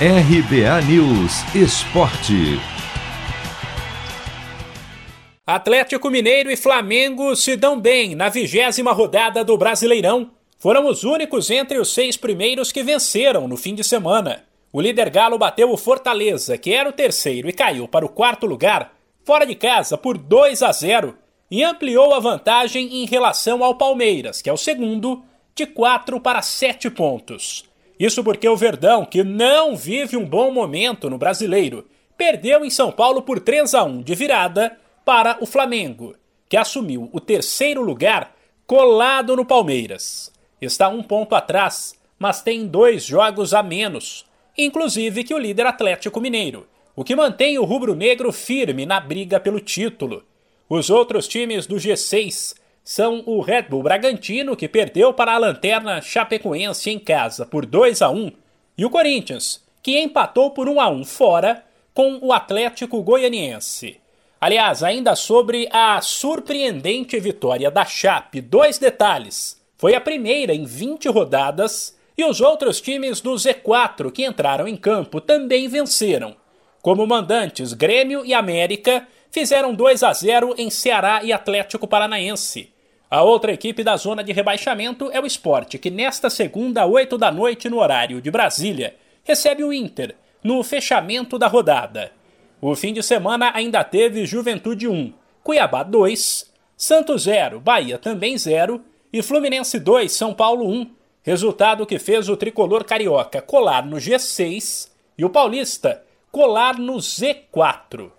RBA News Esporte. Atlético Mineiro e Flamengo se dão bem na vigésima rodada do Brasileirão. Foram os únicos entre os seis primeiros que venceram no fim de semana. O líder Galo bateu o Fortaleza, que era o terceiro e caiu para o quarto lugar, fora de casa por 2 a 0 e ampliou a vantagem em relação ao Palmeiras, que é o segundo, de 4 para 7 pontos. Isso porque o Verdão, que não vive um bom momento no brasileiro, perdeu em São Paulo por 3 a 1 de virada para o Flamengo, que assumiu o terceiro lugar colado no Palmeiras. Está um ponto atrás, mas tem dois jogos a menos, inclusive que o líder Atlético Mineiro, o que mantém o rubro-negro firme na briga pelo título. Os outros times do G6 são o Red Bull Bragantino, que perdeu para a lanterna Chapecoense em casa por 2 a 1, e o Corinthians, que empatou por 1 a 1 fora com o Atlético Goianiense. Aliás, ainda sobre a surpreendente vitória da Chape, dois detalhes. Foi a primeira em 20 rodadas e os outros times do Z4 que entraram em campo também venceram. Como mandantes, Grêmio e América fizeram 2 a 0 em Ceará e Atlético Paranaense. A outra equipe da zona de rebaixamento é o Esporte, que nesta segunda, 8 da noite, no horário de Brasília, recebe o Inter, no fechamento da rodada. O fim de semana ainda teve Juventude 1, Cuiabá 2, Santos 0, Bahia também 0 e Fluminense 2, São Paulo 1, resultado que fez o tricolor carioca colar no G6 e o paulista colar no Z4.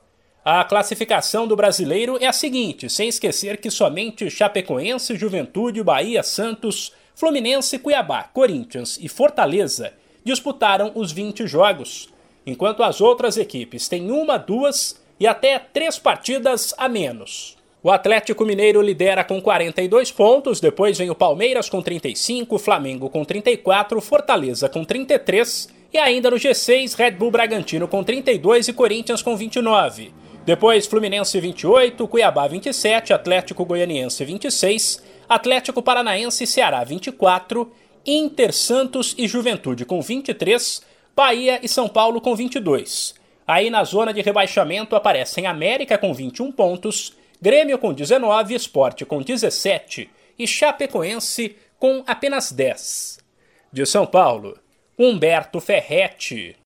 A classificação do brasileiro é a seguinte, sem esquecer que somente Chapecoense, Juventude, Bahia, Santos, Fluminense, Cuiabá, Corinthians e Fortaleza disputaram os 20 jogos, enquanto as outras equipes têm uma, duas e até três partidas a menos. O Atlético Mineiro lidera com 42 pontos, depois vem o Palmeiras com 35, Flamengo com 34, Fortaleza com 33 e ainda no G6 Red Bull Bragantino com 32 e Corinthians com 29. Depois Fluminense 28, Cuiabá 27, Atlético Goianiense 26, Atlético Paranaense e Ceará 24, Inter, Santos e Juventude com 23, Bahia e São Paulo com 22. Aí na zona de rebaixamento aparecem América com 21 pontos, Grêmio com 19, Esporte com 17 e Chapecoense com apenas 10. De São Paulo, Humberto Ferretti.